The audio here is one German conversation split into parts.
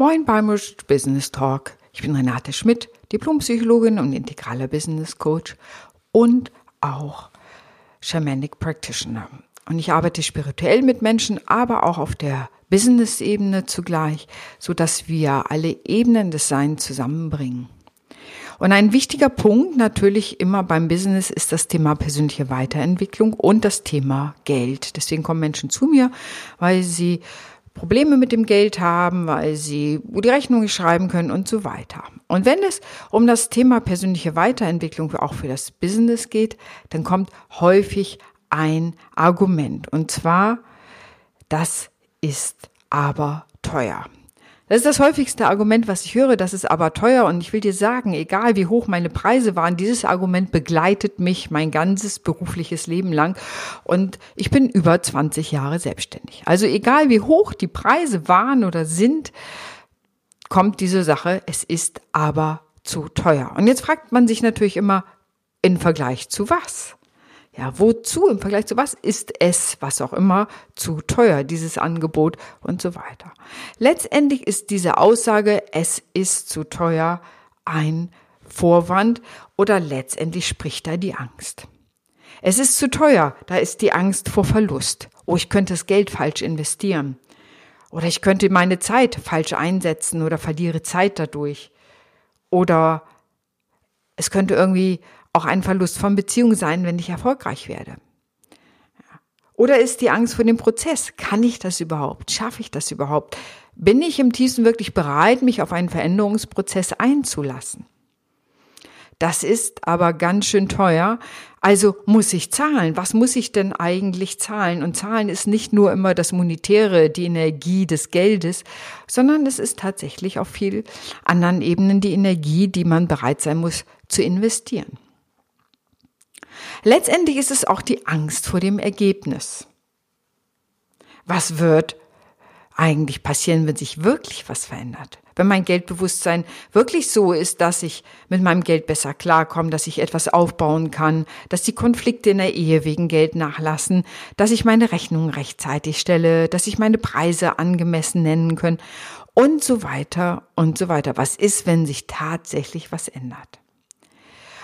Moin beim Business Talk. Ich bin Renate Schmidt, Diplompsychologin und integraler Business Coach und auch Shamanic Practitioner. Und ich arbeite spirituell mit Menschen, aber auch auf der Business-Ebene zugleich, so dass wir alle Ebenen des Seins zusammenbringen. Und ein wichtiger Punkt natürlich immer beim Business ist das Thema persönliche Weiterentwicklung und das Thema Geld. Deswegen kommen Menschen zu mir, weil sie Probleme mit dem Geld haben, weil sie die Rechnung nicht schreiben können und so weiter. Und wenn es um das Thema persönliche Weiterentwicklung auch für das Business geht, dann kommt häufig ein Argument. Und zwar, das ist aber teuer. Das ist das häufigste Argument, was ich höre, das ist aber teuer und ich will dir sagen, egal wie hoch meine Preise waren, dieses Argument begleitet mich mein ganzes berufliches Leben lang und ich bin über 20 Jahre selbstständig. Also egal wie hoch die Preise waren oder sind, kommt diese Sache, es ist aber zu teuer. Und jetzt fragt man sich natürlich immer, in Vergleich zu was? Ja, wozu im Vergleich zu was ist es, was auch immer, zu teuer, dieses Angebot und so weiter. Letztendlich ist diese Aussage, es ist zu teuer, ein Vorwand oder letztendlich spricht da die Angst. Es ist zu teuer, da ist die Angst vor Verlust. Oh, ich könnte das Geld falsch investieren. Oder ich könnte meine Zeit falsch einsetzen oder verliere Zeit dadurch. Oder es könnte irgendwie auch ein Verlust von Beziehung sein, wenn ich erfolgreich werde. Oder ist die Angst vor dem Prozess? Kann ich das überhaupt? Schaffe ich das überhaupt? Bin ich im tiefsten wirklich bereit, mich auf einen Veränderungsprozess einzulassen? Das ist aber ganz schön teuer. Also muss ich zahlen. Was muss ich denn eigentlich zahlen? Und zahlen ist nicht nur immer das Monetäre, die Energie des Geldes, sondern es ist tatsächlich auf viel anderen Ebenen die Energie, die man bereit sein muss zu investieren. Letztendlich ist es auch die Angst vor dem Ergebnis. Was wird eigentlich passieren, wenn sich wirklich was verändert? Wenn mein Geldbewusstsein wirklich so ist, dass ich mit meinem Geld besser klarkomme, dass ich etwas aufbauen kann, dass die Konflikte in der Ehe wegen Geld nachlassen, dass ich meine Rechnungen rechtzeitig stelle, dass ich meine Preise angemessen nennen kann und so weiter und so weiter. Was ist, wenn sich tatsächlich was ändert?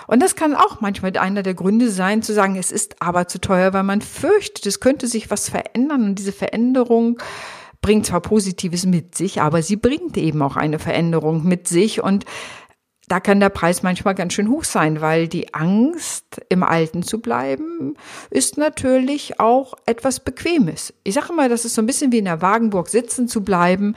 Und das kann auch manchmal einer der Gründe sein, zu sagen, es ist aber zu teuer, weil man fürchtet, es könnte sich was verändern und diese Veränderung bringt zwar Positives mit sich, aber sie bringt eben auch eine Veränderung mit sich und da kann der Preis manchmal ganz schön hoch sein, weil die Angst, im Alten zu bleiben, ist natürlich auch etwas Bequemes. Ich sage mal, das ist so ein bisschen wie in der Wagenburg sitzen zu bleiben.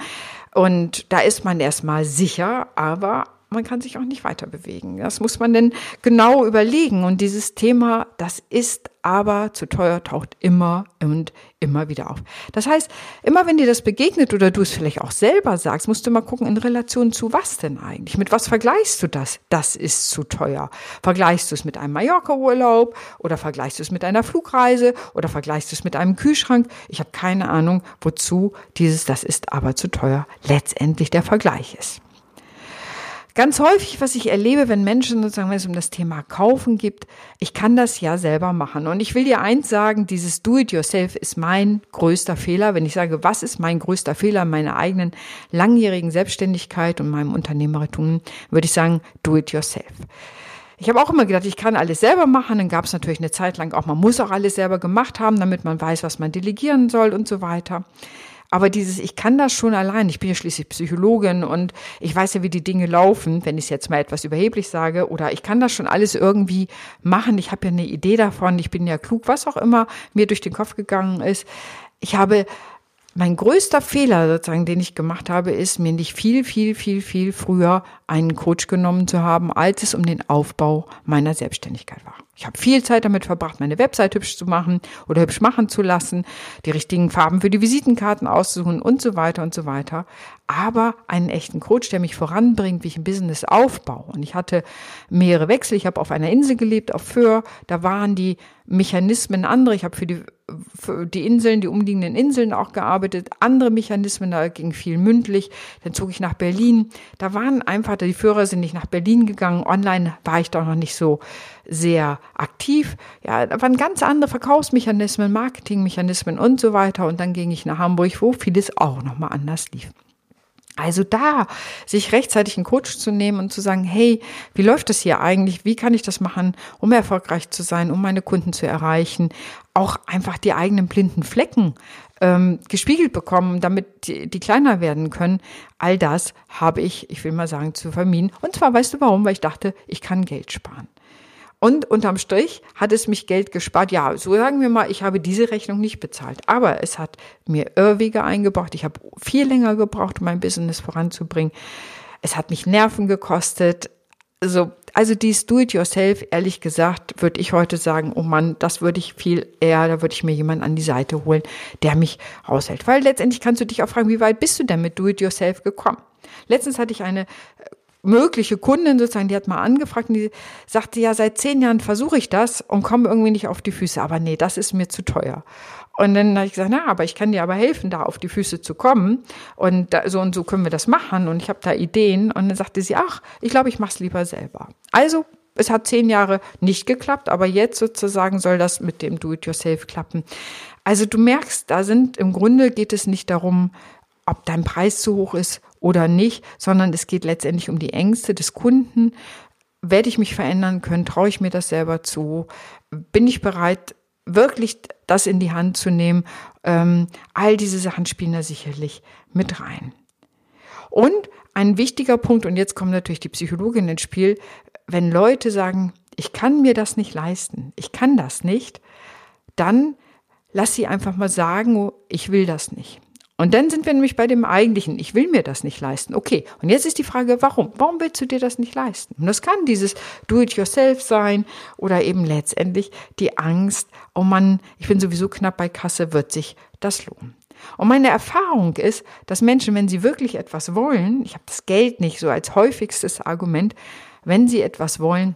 Und da ist man erstmal sicher, aber man kann sich auch nicht weiter bewegen. Das muss man denn genau überlegen. Und dieses Thema, das ist aber zu teuer, taucht immer und immer wieder auf. Das heißt, immer wenn dir das begegnet oder du es vielleicht auch selber sagst, musst du mal gucken, in Relation zu was denn eigentlich? Mit was vergleichst du das? Das ist zu teuer. Vergleichst du es mit einem Mallorca-Urlaub oder vergleichst du es mit einer Flugreise oder vergleichst du es mit einem Kühlschrank? Ich habe keine Ahnung, wozu dieses Das ist aber zu teuer letztendlich der Vergleich ist. Ganz häufig, was ich erlebe, wenn Menschen sozusagen, wenn es um das Thema Kaufen gibt, ich kann das ja selber machen. Und ich will dir eins sagen, dieses Do-it-yourself ist mein größter Fehler. Wenn ich sage, was ist mein größter Fehler in meiner eigenen langjährigen Selbstständigkeit und meinem Unternehmertum, würde ich sagen, do-it-yourself. Ich habe auch immer gedacht, ich kann alles selber machen. Dann gab es natürlich eine Zeit lang auch, man muss auch alles selber gemacht haben, damit man weiß, was man delegieren soll und so weiter. Aber dieses, ich kann das schon allein, ich bin ja schließlich Psychologin und ich weiß ja, wie die Dinge laufen, wenn ich es jetzt mal etwas überheblich sage, oder ich kann das schon alles irgendwie machen, ich habe ja eine Idee davon, ich bin ja klug, was auch immer mir durch den Kopf gegangen ist. Ich habe mein größter Fehler sozusagen, den ich gemacht habe, ist, mir nicht viel, viel, viel, viel früher einen Coach genommen zu haben, als es um den Aufbau meiner Selbstständigkeit war. Ich habe viel Zeit damit verbracht, meine Website hübsch zu machen oder hübsch machen zu lassen, die richtigen Farben für die Visitenkarten auszusuchen und so weiter und so weiter. Aber einen echten Coach, der mich voranbringt, wie ich ein Business aufbaue. Und ich hatte mehrere Wechsel. Ich habe auf einer Insel gelebt, auf Föhr. Da waren die Mechanismen andere. Ich habe für die, die Inseln, die umliegenden Inseln auch gearbeitet. Andere Mechanismen, da ging viel mündlich. Dann zog ich nach Berlin. Da waren einfach, die Führer sind nicht nach Berlin gegangen. Online war ich doch noch nicht so sehr aktiv. Ja, da waren ganz andere Verkaufsmechanismen, Marketingmechanismen und so weiter. Und dann ging ich nach Hamburg, wo vieles auch nochmal anders lief. Also da, sich rechtzeitig einen Coach zu nehmen und zu sagen, hey, wie läuft das hier eigentlich? Wie kann ich das machen, um erfolgreich zu sein, um meine Kunden zu erreichen? Auch einfach die eigenen blinden Flecken ähm, gespiegelt bekommen, damit die, die kleiner werden können. All das habe ich, ich will mal sagen, zu vermieden. Und zwar weißt du warum? Weil ich dachte, ich kann Geld sparen. Und unterm Strich hat es mich Geld gespart. Ja, so sagen wir mal, ich habe diese Rechnung nicht bezahlt. Aber es hat mir Irrwege eingebracht. Ich habe viel länger gebraucht, um mein Business voranzubringen. Es hat mich Nerven gekostet. Also, also dies Do-it-yourself, ehrlich gesagt, würde ich heute sagen, oh Mann, das würde ich viel eher, da würde ich mir jemanden an die Seite holen, der mich aushält. Weil letztendlich kannst du dich auch fragen, wie weit bist du denn mit Do-it-yourself gekommen? Letztens hatte ich eine mögliche Kundin sozusagen, die hat mal angefragt und die sagte, ja, seit zehn Jahren versuche ich das und komme irgendwie nicht auf die Füße. Aber nee, das ist mir zu teuer. Und dann habe ich gesagt, na, aber ich kann dir aber helfen, da auf die Füße zu kommen. Und da, so und so können wir das machen. Und ich habe da Ideen. Und dann sagte sie, ach, ich glaube, ich mache es lieber selber. Also, es hat zehn Jahre nicht geklappt, aber jetzt sozusagen soll das mit dem Do-it-yourself klappen. Also du merkst, da sind im Grunde geht es nicht darum, ob dein Preis zu hoch ist oder nicht, sondern es geht letztendlich um die Ängste des Kunden. Werde ich mich verändern können? Traue ich mir das selber zu? Bin ich bereit, wirklich das in die Hand zu nehmen? Ähm, all diese Sachen spielen da sicherlich mit rein. Und ein wichtiger Punkt, und jetzt kommt natürlich die Psychologin ins Spiel, wenn Leute sagen, ich kann mir das nicht leisten, ich kann das nicht, dann lass sie einfach mal sagen, ich will das nicht. Und dann sind wir nämlich bei dem eigentlichen, ich will mir das nicht leisten. Okay, und jetzt ist die Frage, warum? Warum willst du dir das nicht leisten? Und das kann dieses Do-it-yourself sein oder eben letztendlich die Angst, oh Mann, ich bin sowieso knapp bei Kasse, wird sich das lohnen. Und meine Erfahrung ist, dass Menschen, wenn sie wirklich etwas wollen, ich habe das Geld nicht so als häufigstes Argument, wenn sie etwas wollen,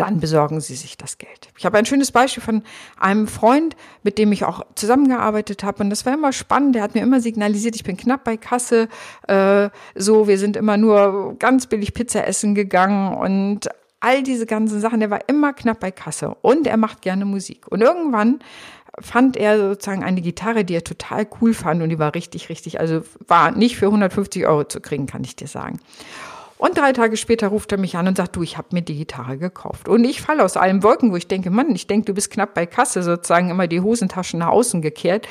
dann besorgen Sie sich das Geld. Ich habe ein schönes Beispiel von einem Freund, mit dem ich auch zusammengearbeitet habe. Und das war immer spannend. Der hat mir immer signalisiert, ich bin knapp bei Kasse. Äh, so, wir sind immer nur ganz billig Pizza essen gegangen und all diese ganzen Sachen. Der war immer knapp bei Kasse und er macht gerne Musik. Und irgendwann fand er sozusagen eine Gitarre, die er total cool fand und die war richtig, richtig, also war nicht für 150 Euro zu kriegen, kann ich dir sagen. Und drei Tage später ruft er mich an und sagt, du, ich habe mir die Gitarre gekauft. Und ich falle aus allen Wolken, wo ich denke, Mann, ich denke, du bist knapp bei Kasse sozusagen immer die Hosentaschen nach außen gekehrt.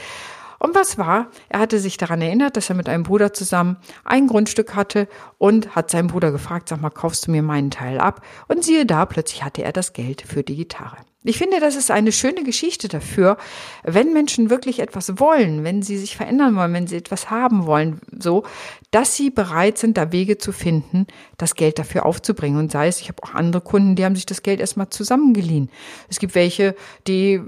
Und was war? Er hatte sich daran erinnert, dass er mit einem Bruder zusammen ein Grundstück hatte und hat seinen Bruder gefragt, sag mal, kaufst du mir meinen Teil ab? Und siehe da, plötzlich hatte er das Geld für die Gitarre. Ich finde, das ist eine schöne Geschichte dafür, wenn Menschen wirklich etwas wollen, wenn sie sich verändern wollen, wenn sie etwas haben wollen, so, dass sie bereit sind, da Wege zu finden, das Geld dafür aufzubringen. Und sei es, ich habe auch andere Kunden, die haben sich das Geld erstmal zusammengeliehen. Es gibt welche, die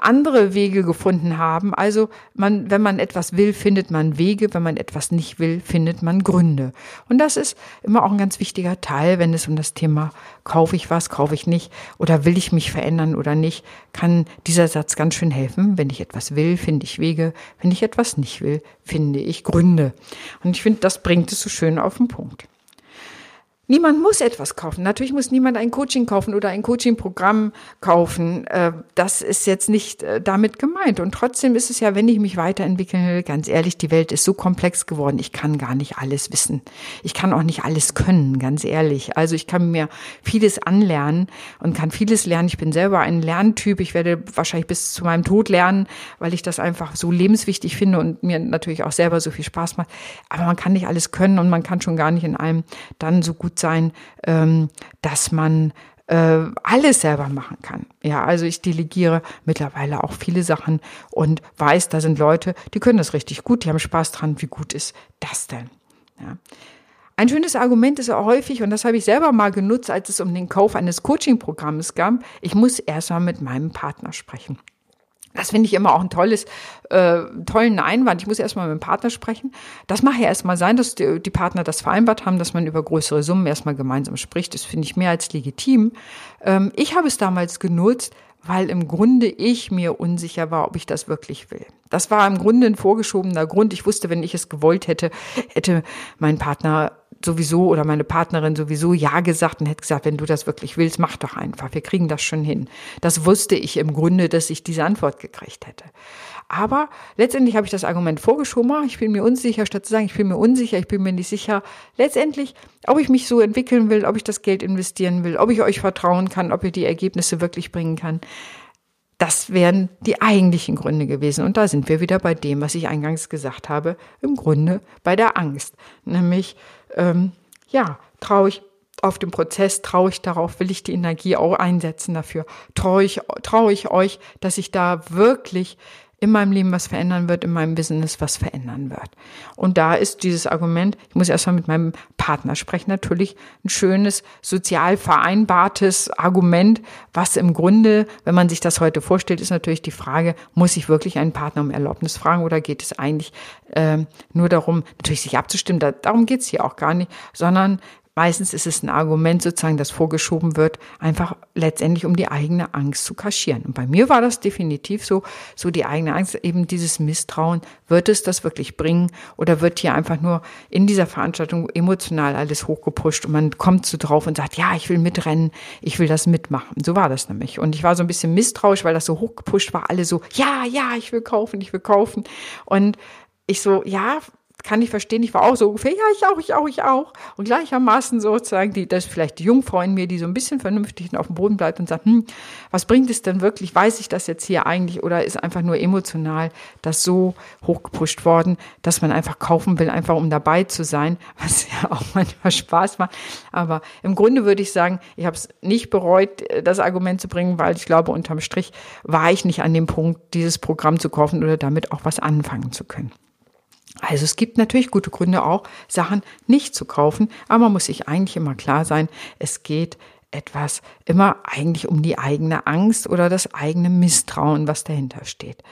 andere Wege gefunden haben. Also man, wenn man etwas will, findet man Wege. Wenn man etwas nicht will, findet man Gründe. Und das ist immer auch ein ganz wichtiger Teil, wenn es um das Thema kaufe ich was, kaufe ich nicht oder will ich mich verändern oder nicht, kann dieser Satz ganz schön helfen. Wenn ich etwas will, finde ich Wege. Wenn ich etwas nicht will, finde ich Gründe. Und ich finde, das bringt es so schön auf den Punkt. Niemand muss etwas kaufen. Natürlich muss niemand ein Coaching kaufen oder ein Coaching-Programm kaufen. Äh, das ist jetzt nicht äh, damit gemeint. Und trotzdem ist es ja, wenn ich mich weiterentwickeln will, ganz ehrlich, die Welt ist so komplex geworden. Ich kann gar nicht alles wissen. Ich kann auch nicht alles können, ganz ehrlich. Also ich kann mir vieles anlernen und kann vieles lernen. Ich bin selber ein Lerntyp. Ich werde wahrscheinlich bis zu meinem Tod lernen, weil ich das einfach so lebenswichtig finde und mir natürlich auch selber so viel Spaß macht. Aber man kann nicht alles können und man kann schon gar nicht in allem dann so gut sein, ähm, dass man äh, alles selber machen kann. Ja, also ich delegiere mittlerweile auch viele Sachen und weiß, da sind Leute, die können das richtig gut, die haben Spaß dran. Wie gut ist das denn? Ja. Ein schönes Argument ist auch häufig, und das habe ich selber mal genutzt, als es um den Kauf eines Coaching-Programms ging, ich muss erst mal mit meinem Partner sprechen. Das finde ich immer auch ein tolles, äh, tollen Einwand. Ich muss erstmal mit dem Partner sprechen. Das mache ja erstmal sein, dass die, die, Partner das vereinbart haben, dass man über größere Summen erstmal gemeinsam spricht. Das finde ich mehr als legitim. Ähm, ich habe es damals genutzt, weil im Grunde ich mir unsicher war, ob ich das wirklich will. Das war im Grunde ein vorgeschobener Grund. Ich wusste, wenn ich es gewollt hätte, hätte mein Partner sowieso oder meine Partnerin sowieso Ja gesagt und hätte gesagt, wenn du das wirklich willst, mach doch einfach. Wir kriegen das schon hin. Das wusste ich im Grunde, dass ich diese Antwort gekriegt hätte. Aber letztendlich habe ich das Argument vorgeschoben, ah, ich bin mir unsicher, statt zu sagen, ich bin mir unsicher, ich bin mir nicht sicher. Letztendlich, ob ich mich so entwickeln will, ob ich das Geld investieren will, ob ich euch vertrauen kann, ob ihr die Ergebnisse wirklich bringen kann. Das wären die eigentlichen Gründe gewesen. Und da sind wir wieder bei dem, was ich eingangs gesagt habe, im Grunde bei der Angst. Nämlich, ähm, ja, traue ich auf den Prozess, traue ich darauf, will ich die Energie auch einsetzen dafür, traue ich, traue ich euch, dass ich da wirklich in meinem Leben was verändern wird, in meinem Business was verändern wird. Und da ist dieses Argument, ich muss erstmal mit meinem Partner sprechen, natürlich ein schönes, sozial vereinbartes Argument, was im Grunde, wenn man sich das heute vorstellt, ist natürlich die Frage, muss ich wirklich einen Partner um Erlaubnis fragen oder geht es eigentlich äh, nur darum, natürlich sich abzustimmen, da, darum geht's hier auch gar nicht, sondern Meistens ist es ein Argument sozusagen, das vorgeschoben wird, einfach letztendlich um die eigene Angst zu kaschieren. Und bei mir war das definitiv so, so die eigene Angst, eben dieses Misstrauen. Wird es das wirklich bringen oder wird hier einfach nur in dieser Veranstaltung emotional alles hochgepusht und man kommt so drauf und sagt, ja, ich will mitrennen, ich will das mitmachen. So war das nämlich. Und ich war so ein bisschen misstrauisch, weil das so hochgepusht war, alle so, ja, ja, ich will kaufen, ich will kaufen. Und ich so, ja, kann ich verstehen. Ich war auch so ungefähr, ja, ich auch, ich auch, ich auch. Und gleichermaßen sozusagen, die, das ist vielleicht die Jungfrau in mir, die so ein bisschen vernünftig auf dem Boden bleibt und sagt, hm, was bringt es denn wirklich? Weiß ich das jetzt hier eigentlich oder ist einfach nur emotional das so hochgepusht worden, dass man einfach kaufen will, einfach um dabei zu sein, was ja auch manchmal Spaß macht. Aber im Grunde würde ich sagen, ich habe es nicht bereut, das Argument zu bringen, weil ich glaube, unterm Strich war ich nicht an dem Punkt, dieses Programm zu kaufen oder damit auch was anfangen zu können. Also es gibt natürlich gute Gründe auch, Sachen nicht zu kaufen, aber man muss sich eigentlich immer klar sein, es geht etwas immer eigentlich um die eigene Angst oder das eigene Misstrauen, was dahinter steht.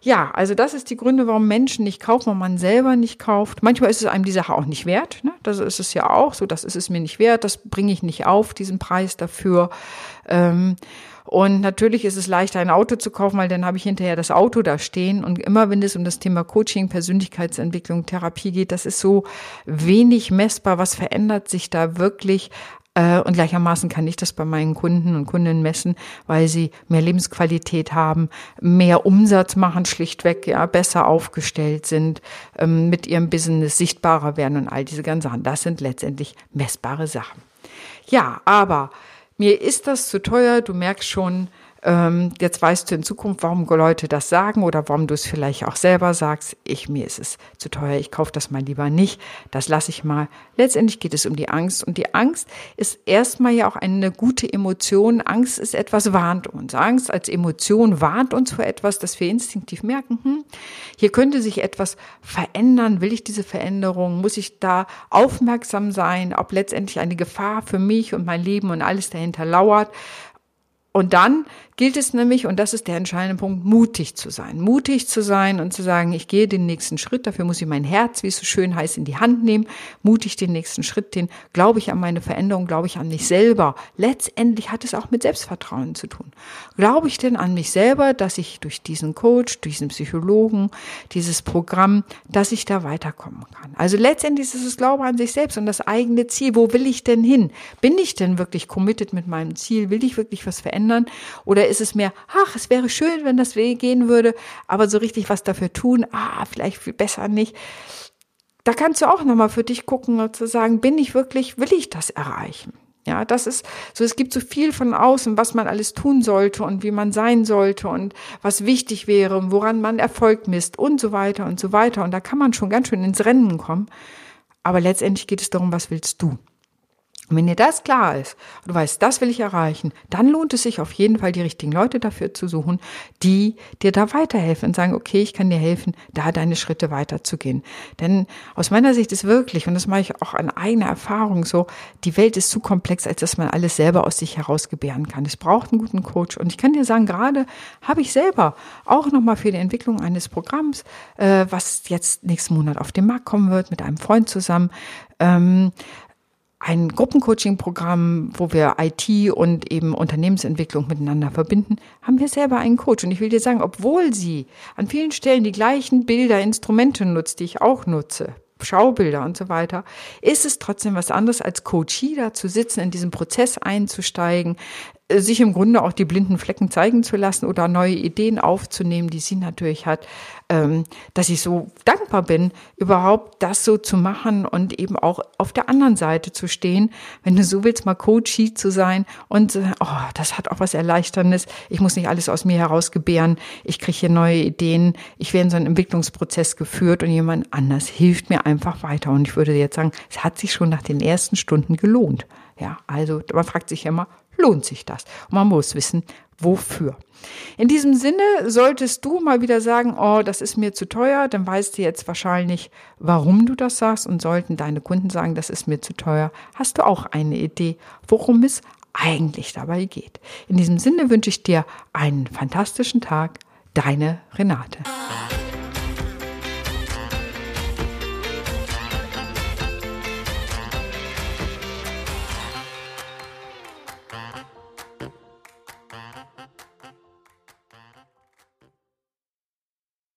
Ja, also das ist die Gründe, warum Menschen nicht kaufen, warum man selber nicht kauft. Manchmal ist es einem die Sache auch nicht wert. Ne? Das ist es ja auch so, das ist es mir nicht wert, das bringe ich nicht auf, diesen Preis dafür. Ähm, und natürlich ist es leichter, ein Auto zu kaufen, weil dann habe ich hinterher das Auto da stehen. Und immer wenn es um das Thema Coaching, Persönlichkeitsentwicklung, Therapie geht, das ist so wenig messbar. Was verändert sich da wirklich? Äh, und gleichermaßen kann ich das bei meinen Kunden und Kundinnen messen, weil sie mehr Lebensqualität haben, mehr Umsatz machen, schlichtweg, ja, besser aufgestellt sind, ähm, mit ihrem Business sichtbarer werden und all diese ganzen Sachen. Das sind letztendlich messbare Sachen. Ja, aber mir ist das zu teuer, du merkst schon, ähm, jetzt weißt du in Zukunft, warum Leute das sagen oder warum du es vielleicht auch selber sagst. Ich, mir ist es zu teuer, ich kaufe das mal lieber nicht. Das lasse ich mal. Letztendlich geht es um die Angst. Und die Angst ist erstmal ja auch eine gute Emotion. Angst ist etwas, warnt uns. Angst als Emotion warnt uns vor etwas, dass wir instinktiv merken, hm, hier könnte sich etwas verändern. Will ich diese Veränderung? Muss ich da aufmerksam sein, ob letztendlich eine Gefahr für mich und mein Leben und alles dahinter lauert? Und dann gilt es nämlich, und das ist der entscheidende Punkt, mutig zu sein. Mutig zu sein und zu sagen, ich gehe den nächsten Schritt, dafür muss ich mein Herz, wie es so schön heißt, in die Hand nehmen, mutig den nächsten Schritt, den glaube ich an meine Veränderung, glaube ich an mich selber. Letztendlich hat es auch mit Selbstvertrauen zu tun. Glaube ich denn an mich selber, dass ich durch diesen Coach, durch diesen Psychologen, dieses Programm, dass ich da weiterkommen kann? Also letztendlich ist es Glaube an sich selbst und das eigene Ziel. Wo will ich denn hin? Bin ich denn wirklich committed mit meinem Ziel? Will ich wirklich was verändern? Oder ist es mehr, ach, es wäre schön, wenn das gehen würde, aber so richtig was dafür tun, ah, vielleicht viel besser nicht. Da kannst du auch nochmal für dich gucken und zu sagen, bin ich wirklich, will ich das erreichen? Ja, das ist so, es gibt so viel von außen, was man alles tun sollte und wie man sein sollte und was wichtig wäre und woran man Erfolg misst und so weiter und so weiter. Und da kann man schon ganz schön ins Rennen kommen. Aber letztendlich geht es darum, was willst du? Und wenn dir das klar ist, und du weißt, das will ich erreichen, dann lohnt es sich auf jeden Fall, die richtigen Leute dafür zu suchen, die dir da weiterhelfen und sagen, okay, ich kann dir helfen, da deine Schritte weiterzugehen. Denn aus meiner Sicht ist wirklich, und das mache ich auch an eigener Erfahrung so, die Welt ist zu komplex, als dass man alles selber aus sich heraus gebären kann. Es braucht einen guten Coach. Und ich kann dir sagen, gerade habe ich selber auch nochmal für die Entwicklung eines Programms, äh, was jetzt nächsten Monat auf den Markt kommen wird, mit einem Freund zusammen, ähm, ein Gruppencoaching-Programm, wo wir IT und eben Unternehmensentwicklung miteinander verbinden, haben wir selber einen Coach. Und ich will dir sagen, obwohl sie an vielen Stellen die gleichen Bilder, Instrumente nutzt, die ich auch nutze, Schaubilder und so weiter, ist es trotzdem was anderes als Coachie da zu sitzen, in diesen Prozess einzusteigen, sich im Grunde auch die blinden Flecken zeigen zu lassen oder neue Ideen aufzunehmen, die sie natürlich hat, ähm, dass ich so dankbar bin, überhaupt das so zu machen und eben auch auf der anderen Seite zu stehen, wenn du so willst, mal Coachie zu sein und äh, oh, das hat auch was Erleichterndes. Ich muss nicht alles aus mir heraus gebären. Ich kriege hier neue Ideen. Ich werde in so einen Entwicklungsprozess geführt und jemand anders hilft mir einfach weiter. Und ich würde jetzt sagen, es hat sich schon nach den ersten Stunden gelohnt. Ja, also man fragt sich ja immer, lohnt sich das? Man muss wissen, wofür. In diesem Sinne solltest du mal wieder sagen, oh, das ist mir zu teuer, dann weißt du jetzt wahrscheinlich, warum du das sagst und sollten deine Kunden sagen, das ist mir zu teuer, hast du auch eine Idee, worum es eigentlich dabei geht. In diesem Sinne wünsche ich dir einen fantastischen Tag, deine Renate.